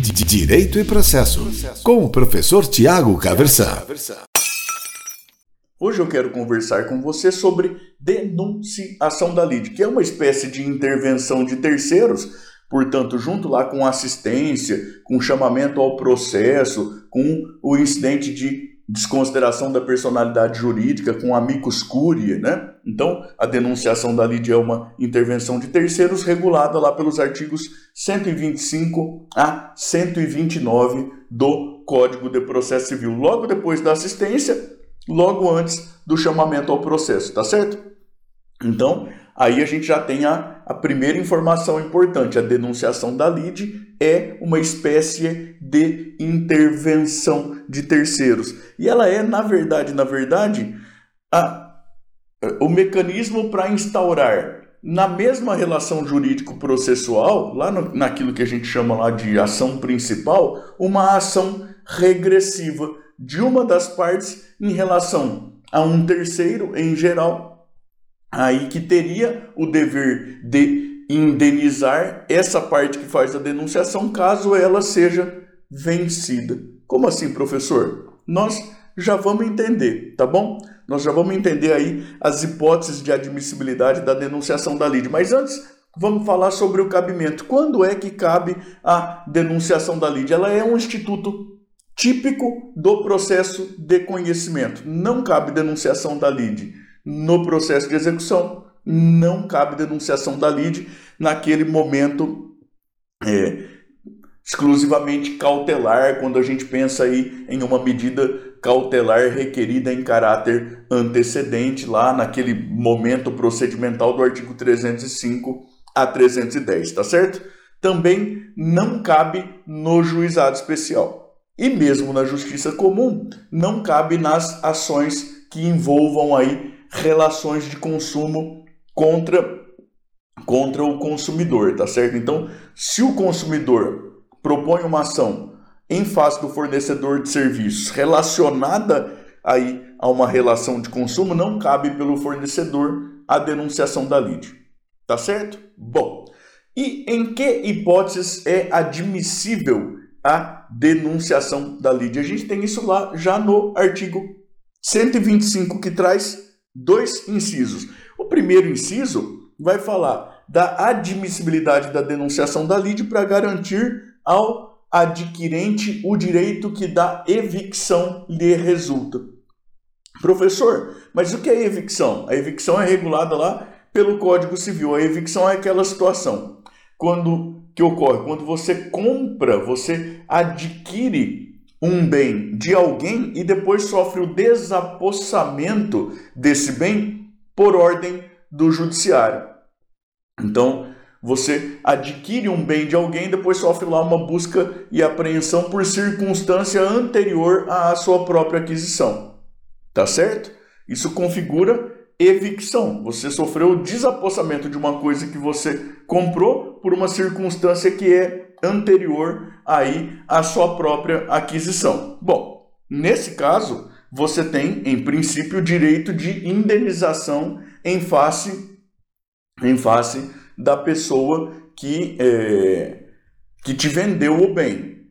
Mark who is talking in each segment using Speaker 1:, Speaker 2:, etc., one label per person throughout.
Speaker 1: Direito e Processo, com o professor Tiago Caversan.
Speaker 2: Hoje eu quero conversar com você sobre denunciação da lide, que é uma espécie de intervenção de terceiros, portanto, junto lá com assistência, com chamamento ao processo, com o incidente de desconsideração da personalidade jurídica, com amicus curiae, né? Então, a denunciação da lide é uma intervenção de terceiros regulada lá pelos artigos 125 a 129 do Código de Processo Civil, logo depois da assistência logo antes do chamamento ao processo, tá certo? Então, aí a gente já tem a, a primeira informação importante: a denunciação da lide é uma espécie de intervenção de terceiros. E ela é, na verdade, na verdade, a, o mecanismo para instaurar na mesma relação jurídico-processual, lá no, naquilo que a gente chama lá de ação principal, uma ação regressiva de uma das partes em relação a um terceiro em geral, aí que teria o dever de indenizar essa parte que faz a denunciação caso ela seja vencida. Como assim, professor? Nós já vamos entender, tá bom? Nós já vamos entender aí as hipóteses de admissibilidade da denunciação da lide, mas antes vamos falar sobre o cabimento. Quando é que cabe a denunciação da lide? Ela é um instituto típico do processo de conhecimento. Não cabe denunciação da lide no processo de execução, não cabe denunciação da lide naquele momento é, exclusivamente cautelar, quando a gente pensa aí em uma medida cautelar requerida em caráter antecedente, lá naquele momento procedimental do artigo 305 a 310, tá certo? Também não cabe no juizado especial e mesmo na justiça comum, não cabe nas ações que envolvam aí relações de consumo contra contra o consumidor, tá certo? Então, se o consumidor propõe uma ação em face do fornecedor de serviços relacionada aí a uma relação de consumo, não cabe pelo fornecedor a denunciação da lide. Tá certo? Bom, e em que hipóteses é admissível a denunciação da lide. A gente tem isso lá já no artigo 125, que traz dois incisos. O primeiro inciso vai falar da admissibilidade da denunciação da lide para garantir ao adquirente o direito que da evicção lhe resulta. Professor, mas o que é evicção? A evicção é regulada lá pelo Código Civil. A evicção é aquela situação quando que ocorre quando você compra, você adquire um bem de alguém e depois sofre o desapossamento desse bem por ordem do judiciário. Então, você adquire um bem de alguém, depois sofre lá uma busca e apreensão por circunstância anterior à sua própria aquisição. Tá certo? Isso configura evicção. Você sofreu o desapossamento de uma coisa que você comprou por uma circunstância que é anterior aí à sua própria aquisição. Bom, nesse caso, você tem, em princípio, o direito de indenização em face em face da pessoa que, é, que te vendeu o bem.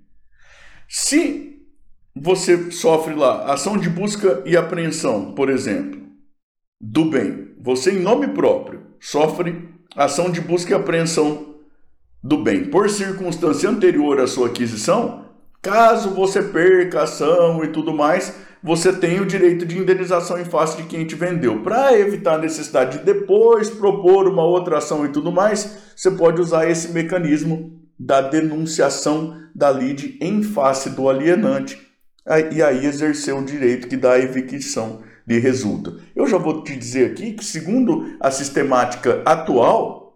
Speaker 2: Se você sofre lá ação de busca e apreensão, por exemplo, do bem. Você, em nome próprio, sofre ação de busca e apreensão do bem por circunstância anterior à sua aquisição. Caso você perca a ação e tudo mais, você tem o direito de indenização em face de quem te vendeu. Para evitar a necessidade de depois propor uma outra ação e tudo mais, você pode usar esse mecanismo da denunciação da lide em face do alienante e aí exercer o direito que dá a evicção lhe resulta. Eu já vou te dizer aqui que, segundo a sistemática atual,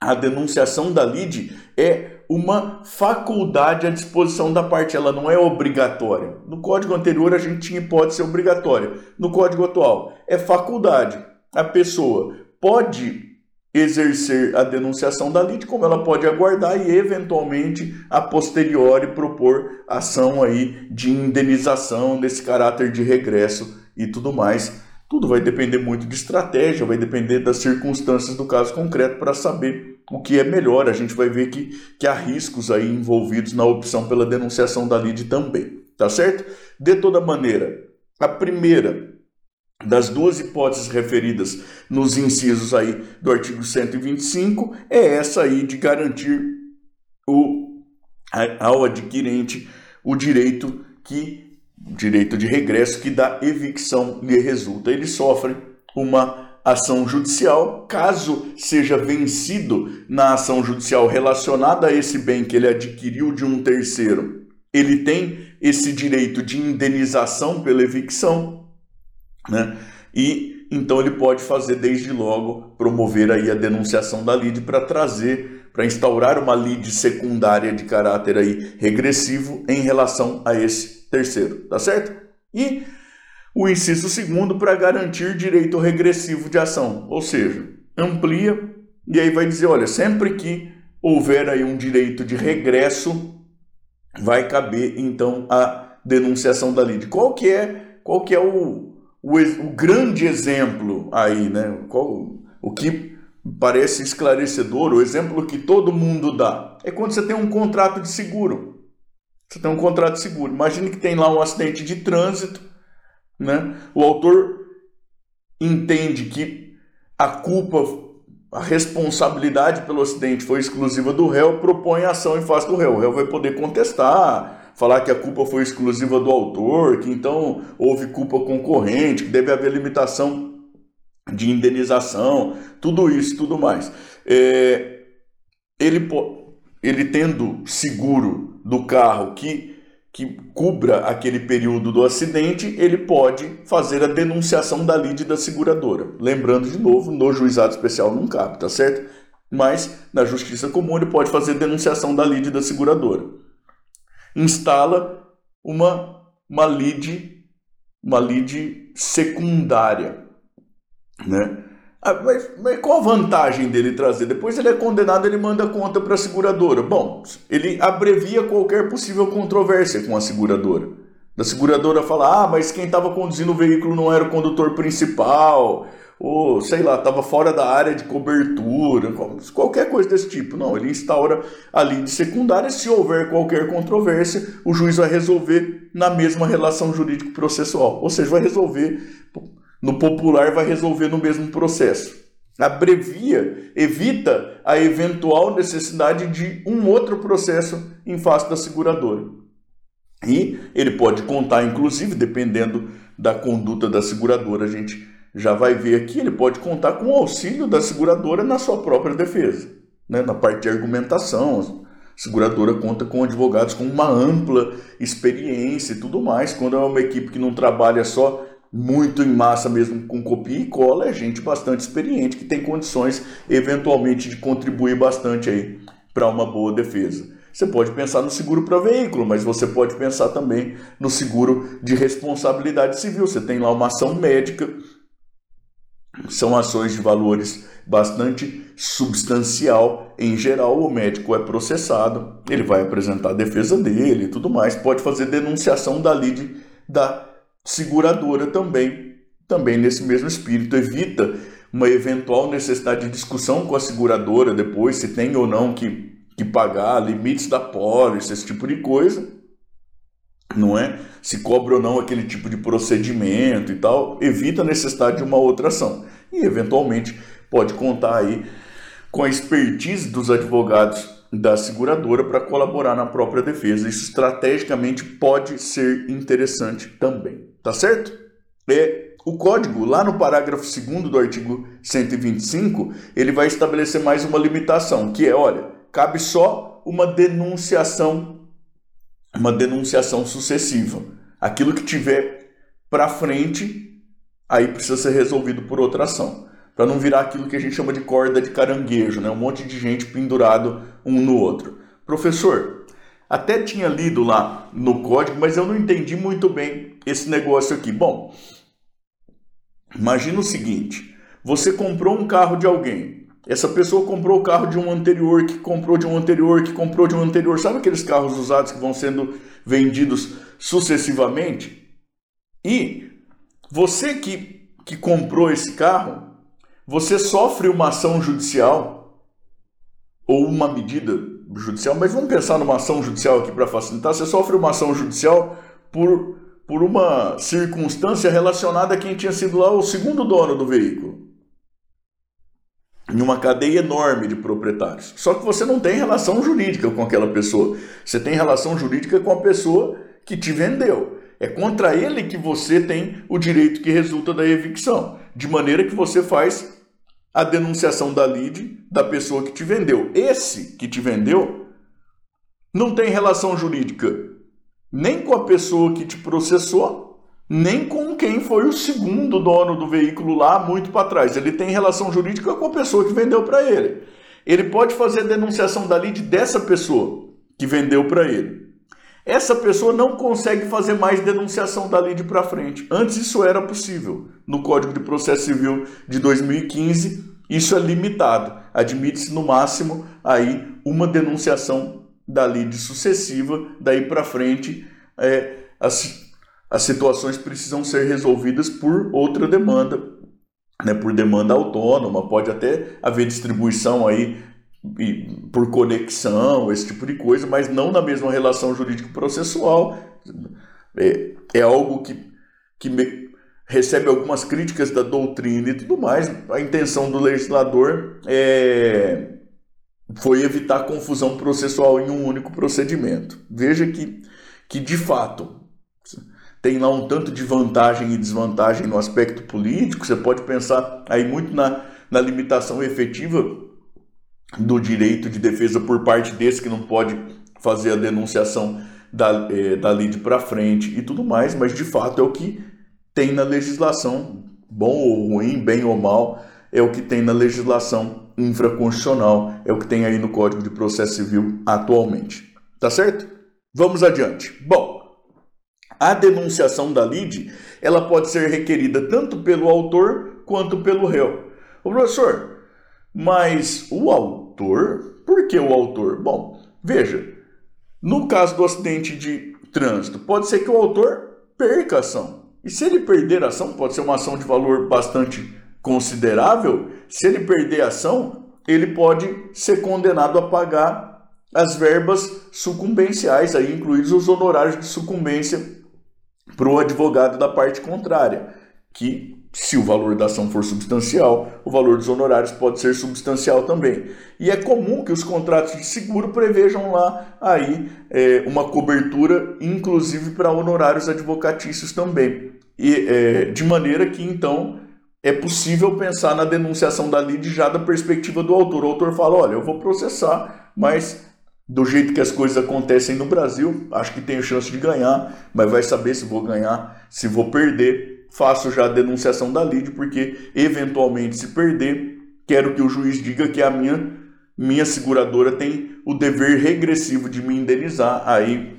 Speaker 2: a denunciação da lide é uma faculdade à disposição da parte, ela não é obrigatória. No código anterior a gente tinha hipótese obrigatória. No código atual é faculdade. A pessoa pode exercer a denunciação da lide, como ela pode aguardar e eventualmente a posteriori propor ação aí de indenização desse caráter de regresso e tudo mais. Tudo vai depender muito de estratégia, vai depender das circunstâncias do caso concreto para saber o que é melhor. A gente vai ver que, que há riscos aí envolvidos na opção pela denunciação da lide também, tá certo? De toda maneira, a primeira das duas hipóteses referidas nos incisos aí do artigo 125 é essa aí de garantir o, ao adquirente o direito que direito de regresso que da evicção lhe resulta. Ele sofre uma ação judicial, caso seja vencido na ação judicial relacionada a esse bem que ele adquiriu de um terceiro, ele tem esse direito de indenização pela evicção, né? E então ele pode fazer desde logo promover aí a denunciação da lide para trazer, para instaurar uma lide secundária de caráter aí regressivo em relação a esse terceiro, tá certo? E o inciso segundo para garantir direito regressivo de ação, ou seja, amplia e aí vai dizer, olha, sempre que houver aí um direito de regresso, vai caber então a denunciação da lide. Qual que é, qual que é o, o, o grande exemplo aí, né? Qual, o que parece esclarecedor, o exemplo que todo mundo dá, é quando você tem um contrato de seguro. Você tem um contrato de seguro. Imagine que tem lá um acidente de trânsito, né? O autor entende que a culpa, a responsabilidade pelo acidente foi exclusiva do réu, propõe a ação em face do réu. O réu vai poder contestar, falar que a culpa foi exclusiva do autor, que então houve culpa concorrente, que deve haver limitação de indenização, tudo isso, tudo mais. É, ele, ele tendo seguro do carro que que cubra aquele período do acidente, ele pode fazer a denunciação da lide da seguradora. Lembrando de novo, no juizado especial não cabe, tá certo? Mas na justiça comum ele pode fazer denunciação da lide da seguradora. Instala uma uma lide uma lide secundária, né? Ah, mas, mas, qual a vantagem dele trazer? Depois ele é condenado, ele manda conta para a seguradora. Bom, ele abrevia qualquer possível controvérsia com a seguradora. Da seguradora fala, ah, mas quem estava conduzindo o veículo não era o condutor principal, ou sei lá, estava fora da área de cobertura, qualquer coisa desse tipo. Não, ele instaura a lide secundária. Se houver qualquer controvérsia, o juiz vai resolver na mesma relação jurídico-processual. Ou seja, vai resolver no popular vai resolver no mesmo processo. Abrevia, evita a eventual necessidade de um outro processo em face da seguradora. E ele pode contar, inclusive, dependendo da conduta da seguradora, a gente já vai ver aqui, ele pode contar com o auxílio da seguradora na sua própria defesa, né? na parte de argumentação. A seguradora conta com advogados com uma ampla experiência e tudo mais. Quando é uma equipe que não trabalha só muito em massa mesmo com copia e cola, é gente bastante experiente que tem condições eventualmente de contribuir bastante aí para uma boa defesa. Você pode pensar no seguro para veículo, mas você pode pensar também no seguro de responsabilidade civil. Você tem lá uma ação médica, são ações de valores bastante substancial. Em geral, o médico é processado, ele vai apresentar a defesa dele e tudo mais, pode fazer denunciação da lide da seguradora também, também nesse mesmo espírito, evita uma eventual necessidade de discussão com a seguradora depois, se tem ou não que, que pagar, limites da pólice, esse tipo de coisa, não é? Se cobra ou não aquele tipo de procedimento e tal, evita a necessidade de uma outra ação. E eventualmente pode contar aí com a expertise dos advogados da seguradora para colaborar na própria defesa. Isso estrategicamente pode ser interessante também. Tá certo? É, o código, lá no parágrafo 2 do artigo 125, ele vai estabelecer mais uma limitação, que é, olha, cabe só uma denunciação, uma denunciação sucessiva. Aquilo que tiver para frente, aí precisa ser resolvido por outra ação para não virar aquilo que a gente chama de corda de caranguejo, né? um monte de gente pendurado um no outro. Professor, até tinha lido lá no código, mas eu não entendi muito bem esse negócio aqui. Bom, imagina o seguinte: você comprou um carro de alguém. Essa pessoa comprou o carro de um anterior, que comprou de um anterior, que comprou de um anterior. Sabe aqueles carros usados que vão sendo vendidos sucessivamente? E você que, que comprou esse carro, você sofre uma ação judicial ou uma medida judicial, mas vamos pensar numa ação judicial aqui para facilitar. Você sofre uma ação judicial por, por uma circunstância relacionada a quem tinha sido lá o segundo dono do veículo. Em uma cadeia enorme de proprietários. Só que você não tem relação jurídica com aquela pessoa. Você tem relação jurídica com a pessoa que te vendeu. É contra ele que você tem o direito que resulta da evicção. De maneira que você faz a denunciação da lide da pessoa que te vendeu. Esse que te vendeu não tem relação jurídica nem com a pessoa que te processou, nem com quem foi o segundo dono do veículo lá muito para trás. Ele tem relação jurídica com a pessoa que vendeu para ele. Ele pode fazer a denunciação da lide dessa pessoa que vendeu para ele. Essa pessoa não consegue fazer mais denunciação da lide para frente. Antes isso era possível. No Código de Processo Civil de 2015, isso é limitado. Admite-se no máximo aí uma denunciação da lide sucessiva, daí para frente é, as, as situações precisam ser resolvidas por outra demanda, né, por demanda autônoma, pode até haver distribuição aí por conexão, esse tipo de coisa, mas não na mesma relação jurídico-processual. É, é algo que, que me, recebe algumas críticas da doutrina e tudo mais. A intenção do legislador é, foi evitar confusão processual em um único procedimento. Veja que, que de fato, tem lá um tanto de vantagem e desvantagem no aspecto político. Você pode pensar aí muito na, na limitação efetiva do direito de defesa por parte desse que não pode fazer a denunciação da, é, da lide para frente e tudo mais, mas de fato é o que tem na legislação, bom ou ruim, bem ou mal, é o que tem na legislação infraconstitucional, é o que tem aí no Código de Processo Civil atualmente. Tá certo? Vamos adiante. Bom, a denunciação da lide, ela pode ser requerida tanto pelo autor quanto pelo réu. Professor, mas o autor, por que o autor? Bom, veja, no caso do acidente de trânsito, pode ser que o autor perca a ação. E se ele perder a ação, pode ser uma ação de valor bastante considerável, se ele perder a ação, ele pode ser condenado a pagar as verbas sucumbenciais, aí incluídos os honorários de sucumbência para o advogado da parte contrária, que se o valor da ação for substancial, o valor dos honorários pode ser substancial também. E é comum que os contratos de seguro prevejam lá aí é, uma cobertura, inclusive para honorários advocatícios também. E é, de maneira que então é possível pensar na denunciação da lide já da perspectiva do autor. O autor fala: olha, eu vou processar, mas do jeito que as coisas acontecem no Brasil, acho que tenho chance de ganhar, mas vai saber se vou ganhar, se vou perder faço já a denunciação da lide, porque eventualmente se perder, quero que o juiz diga que a minha, minha seguradora tem o dever regressivo de me indenizar aí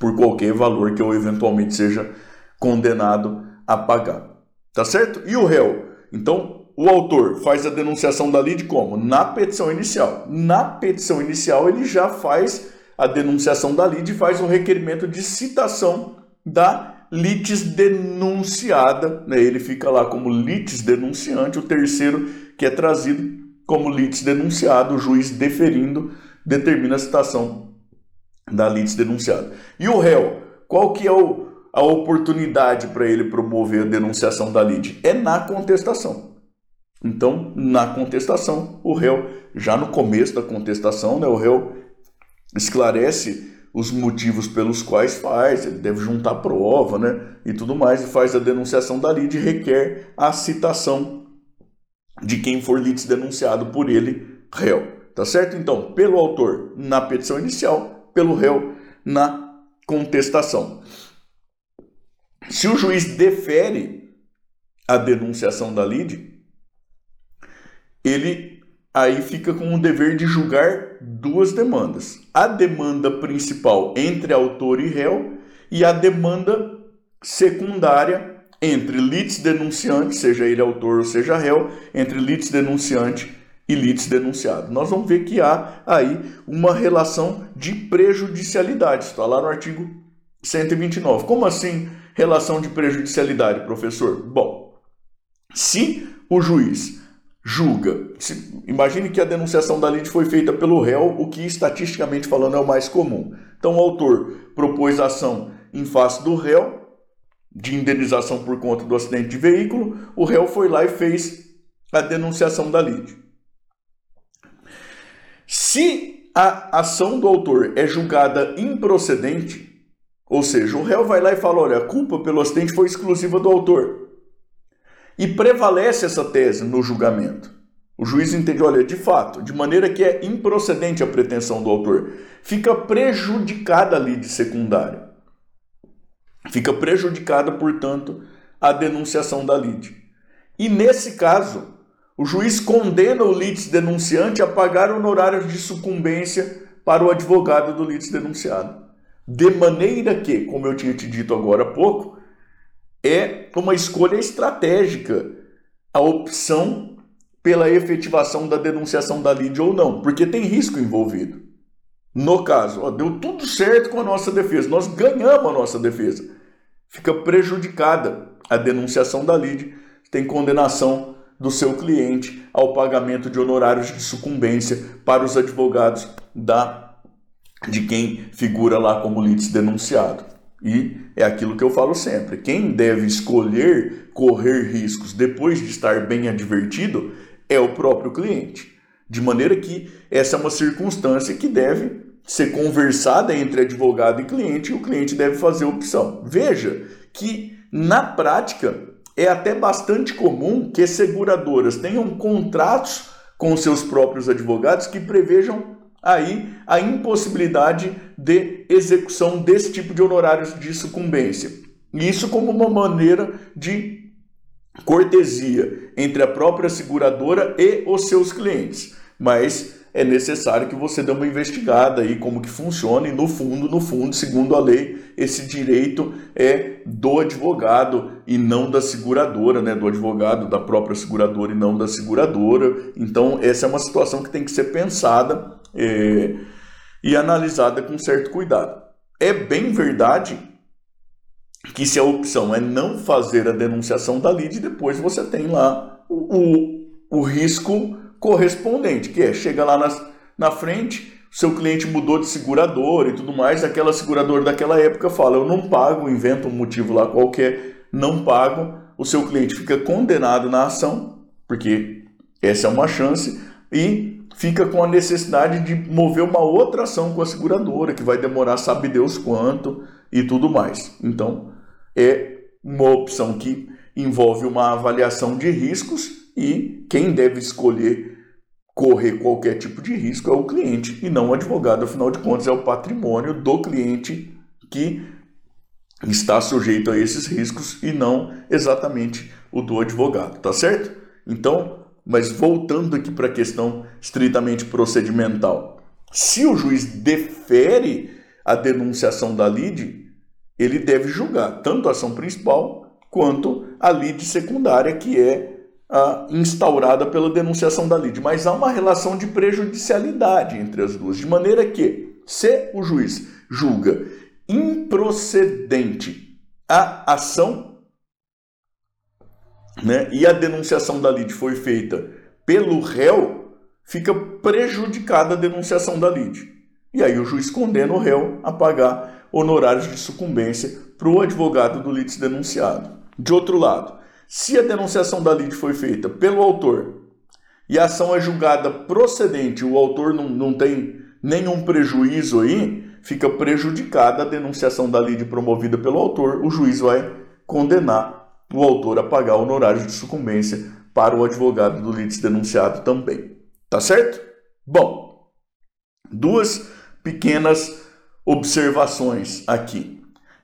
Speaker 2: por qualquer valor que eu eventualmente seja condenado a pagar. Tá certo? E o réu? Então, o autor faz a denunciação da lide como? Na petição inicial. Na petição inicial, ele já faz a denunciação da lide e faz o requerimento de citação da litis denunciada, né? ele fica lá como litis denunciante, o terceiro que é trazido como litis denunciado, o juiz deferindo determina a citação da litis denunciada. E o réu, qual que é o, a oportunidade para ele promover a denunciação da lide? É na contestação. Então, na contestação, o réu, já no começo da contestação, né, o réu esclarece os motivos pelos quais faz, ele deve juntar prova, né, e tudo mais, e faz a denunciação da lide, requer a citação de quem for litis denunciado por ele, réu. Tá certo? Então, pelo autor na petição inicial, pelo réu na contestação. Se o juiz defere a denunciação da lide, ele aí fica com o dever de julgar duas demandas: a demanda principal entre autor e réu e a demanda secundária entre litis denunciante, seja ele autor ou seja réu, entre litis denunciante e litis denunciado. Nós vamos ver que há aí uma relação de prejudicialidade, está lá no artigo 129. Como assim relação de prejudicialidade, professor? Bom, se o juiz julga. Imagine que a denunciação da lide foi feita pelo réu, o que estatisticamente falando é o mais comum. Então o autor propôs ação em face do réu de indenização por conta do acidente de veículo, o réu foi lá e fez a denunciação da lide. Se a ação do autor é julgada improcedente, ou seja, o réu vai lá e fala: olha, a culpa pelo acidente foi exclusiva do autor. E prevalece essa tese no julgamento. O juiz entende, olha, de fato, de maneira que é improcedente a pretensão do autor, fica prejudicada a lide secundária. Fica prejudicada, portanto, a denunciação da lide. E nesse caso, o juiz condena o litis denunciante a pagar honorários de sucumbência para o advogado do litis denunciado. De maneira que, como eu tinha te dito agora há pouco, é uma escolha estratégica a opção pela efetivação da denunciação da lide ou não, porque tem risco envolvido. No caso, ó, deu tudo certo com a nossa defesa, nós ganhamos a nossa defesa. Fica prejudicada a denunciação da lide, tem condenação do seu cliente ao pagamento de honorários de sucumbência para os advogados da de quem figura lá como litis denunciado. E é aquilo que eu falo sempre: quem deve escolher correr riscos depois de estar bem advertido é o próprio cliente. De maneira que essa é uma circunstância que deve ser conversada entre advogado e cliente e o cliente deve fazer opção. Veja que na prática é até bastante comum que seguradoras tenham contratos com seus próprios advogados que prevejam aí a impossibilidade de execução desse tipo de honorários de sucumbência. Isso como uma maneira de cortesia entre a própria seguradora e os seus clientes. Mas é necessário que você dê uma investigada aí como que funciona e no fundo, no fundo, segundo a lei, esse direito é do advogado e não da seguradora, né? Do advogado, da própria seguradora e não da seguradora. Então, essa é uma situação que tem que ser pensada é, e analisada com certo cuidado. É bem verdade que se a opção é não fazer a denunciação da lide, depois você tem lá o, o, o risco correspondente, que é chega lá nas, na frente, seu cliente mudou de segurador e tudo mais, aquela seguradora daquela época fala: Eu não pago, inventa um motivo lá qualquer, não pago, o seu cliente fica condenado na ação, porque essa é uma chance, e fica com a necessidade de mover uma outra ação com a seguradora, que vai demorar, sabe Deus quanto e tudo mais. Então, é uma opção que envolve uma avaliação de riscos e quem deve escolher correr qualquer tipo de risco é o cliente e não o advogado. Afinal de contas, é o patrimônio do cliente que está sujeito a esses riscos e não exatamente o do advogado, tá certo? Então, mas voltando aqui para a questão estritamente procedimental, se o juiz defere a denunciação da lide, ele deve julgar tanto a ação principal quanto a lide secundária, que é ah, instaurada pela denunciação da lide, mas há uma relação de prejudicialidade entre as duas, de maneira que, se o juiz julga improcedente a ação né, e a denunciação da lide foi feita pelo réu, fica prejudicada a denunciação da lide. E aí o juiz condena o réu a pagar honorários de sucumbência para o advogado do litis denunciado. De outro lado, se a denunciação da lide foi feita pelo autor e a ação é julgada procedente, o autor não, não tem nenhum prejuízo aí, fica prejudicada a denunciação da lide promovida pelo autor, o juiz vai condenar o autor a pagar honorários de sucumbência para o advogado do litis denunciado também. Tá certo? Bom, duas pequenas observações aqui.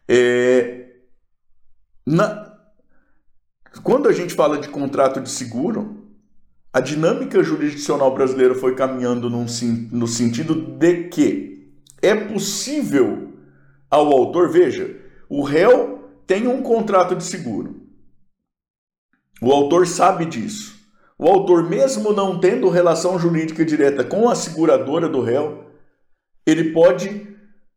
Speaker 2: É, na, quando a gente fala de contrato de seguro, a dinâmica jurisdicional brasileira foi caminhando num, no sentido de que é possível ao autor, veja, o réu tem um contrato de seguro. O autor sabe disso. O autor, mesmo não tendo relação jurídica direta com a seguradora do réu, ele pode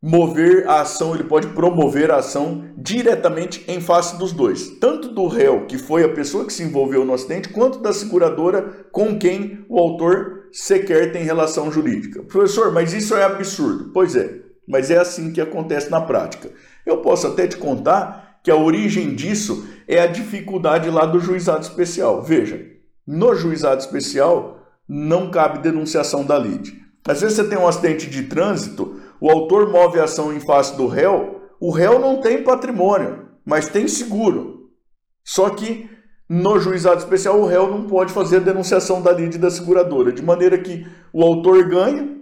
Speaker 2: mover a ação, ele pode promover a ação diretamente em face dos dois, tanto do réu, que foi a pessoa que se envolveu no acidente, quanto da seguradora com quem o autor sequer tem relação jurídica. Professor, mas isso é absurdo. Pois é, mas é assim que acontece na prática. Eu posso até te contar que a origem disso é a dificuldade lá do juizado especial. Veja, no juizado especial não cabe denunciação da lide. Às vezes você tem um acidente de trânsito, o autor move a ação em face do réu, o réu não tem patrimônio, mas tem seguro. Só que no juizado especial o réu não pode fazer a denunciação da lide da seguradora, de maneira que o autor ganha,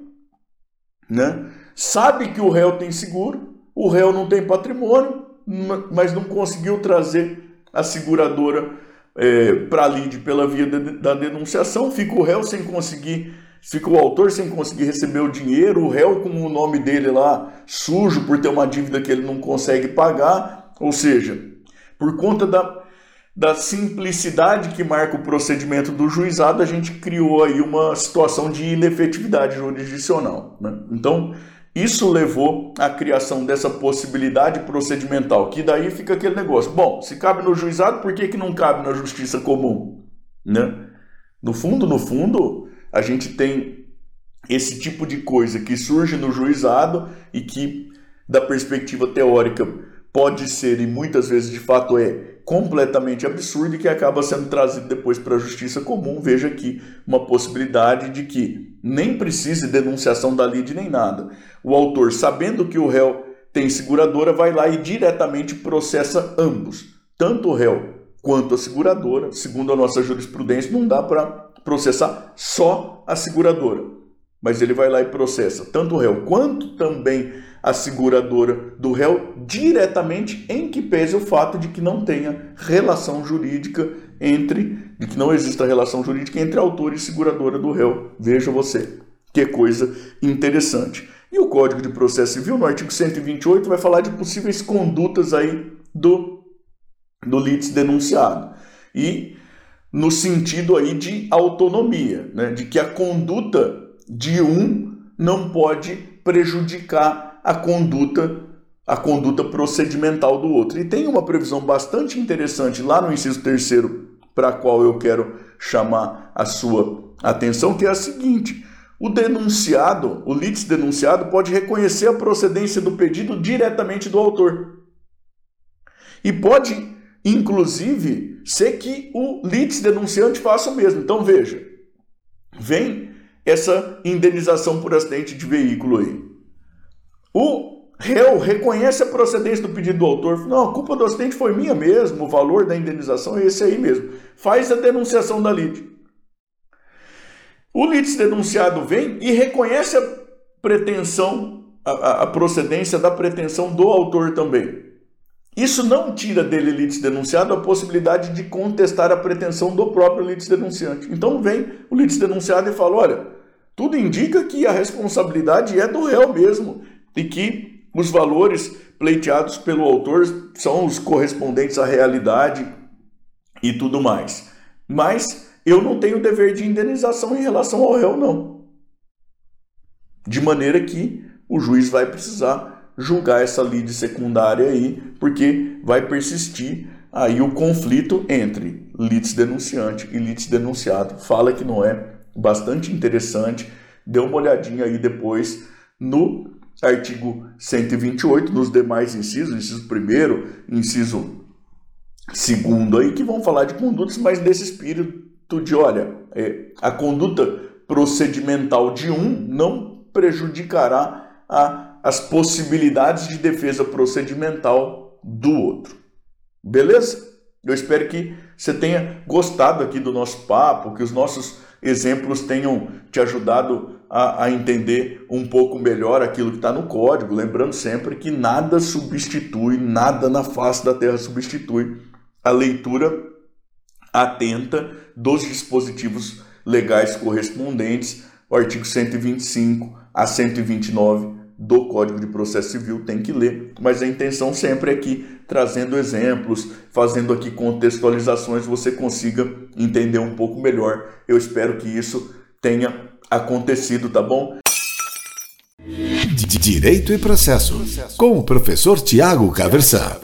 Speaker 2: né? sabe que o réu tem seguro, o réu não tem patrimônio, mas não conseguiu trazer a seguradora é, para a lide pela via de, da denunciação, fica o réu sem conseguir, fica o autor sem conseguir receber o dinheiro, o réu com o nome dele lá sujo por ter uma dívida que ele não consegue pagar, ou seja, por conta da, da simplicidade que marca o procedimento do juizado, a gente criou aí uma situação de inefetividade jurisdicional. Né? Então, isso levou à criação dessa possibilidade procedimental, que daí fica aquele negócio. Bom, se cabe no juizado, por que, que não cabe na justiça comum? Né? No fundo, no fundo, a gente tem esse tipo de coisa que surge no juizado e que, da perspectiva teórica, pode ser e muitas vezes de fato é completamente absurdo e que acaba sendo trazido depois para a justiça comum. Veja aqui uma possibilidade de que nem precise denunciação da lide nem nada. O autor, sabendo que o réu tem seguradora, vai lá e diretamente processa ambos, tanto o réu quanto a seguradora. Segundo a nossa jurisprudência, não dá para processar só a seguradora, mas ele vai lá e processa tanto o réu quanto também a seguradora do réu diretamente em que pese o fato de que não tenha relação jurídica entre, de que não exista relação jurídica entre autor e seguradora do réu. Veja você, que coisa interessante. E o Código de Processo Civil, no artigo 128, vai falar de possíveis condutas aí do, do litis denunciado. E no sentido aí de autonomia, né? de que a conduta de um não pode prejudicar a conduta a conduta procedimental do outro. E tem uma previsão bastante interessante lá no inciso terceiro, para a qual eu quero chamar a sua atenção, que é a seguinte: o denunciado, o litis denunciado, pode reconhecer a procedência do pedido diretamente do autor. E pode, inclusive, ser que o litis denunciante faça o mesmo. Então veja, vem essa indenização por acidente de veículo aí. O réu reconhece a procedência do pedido do autor. Não, a culpa do acidente foi minha mesmo, o valor da indenização é esse aí mesmo. Faz a denunciação da lide. O litis denunciado vem e reconhece a pretensão, a, a, procedência da pretensão do autor também. Isso não tira dele, litis denunciado, a possibilidade de contestar a pretensão do próprio litis denunciante. Então vem o litis denunciado e fala: olha, tudo indica que a responsabilidade é do réu mesmo e que os valores pleiteados pelo autor são os correspondentes à realidade e tudo mais. Mas eu não tenho dever de indenização em relação ao réu, não. De maneira que o juiz vai precisar julgar essa lide secundária aí, porque vai persistir aí o conflito entre litis denunciante e litis denunciado. Fala que não é bastante interessante. Dê uma olhadinha aí depois no artigo 128, nos demais incisos, inciso primeiro, inciso segundo aí, que vão falar de condutas, mas desse espírito de, olha, é, a conduta procedimental de um não prejudicará a, as possibilidades de defesa procedimental do outro. Beleza? Eu espero que você tenha gostado aqui do nosso papo, que os nossos exemplos tenham te ajudado a, a entender um pouco melhor aquilo que está no código, lembrando sempre que nada substitui, nada na face da Terra substitui a leitura atenta dos dispositivos legais correspondentes, o artigo 125 a 129 do Código de Processo Civil tem que ler, mas a intenção sempre é que trazendo exemplos, fazendo aqui contextualizações, você consiga entender um pouco melhor. Eu espero que isso tenha acontecido, tá bom?
Speaker 1: Direito e Processo, com o professor Tiago Caversan.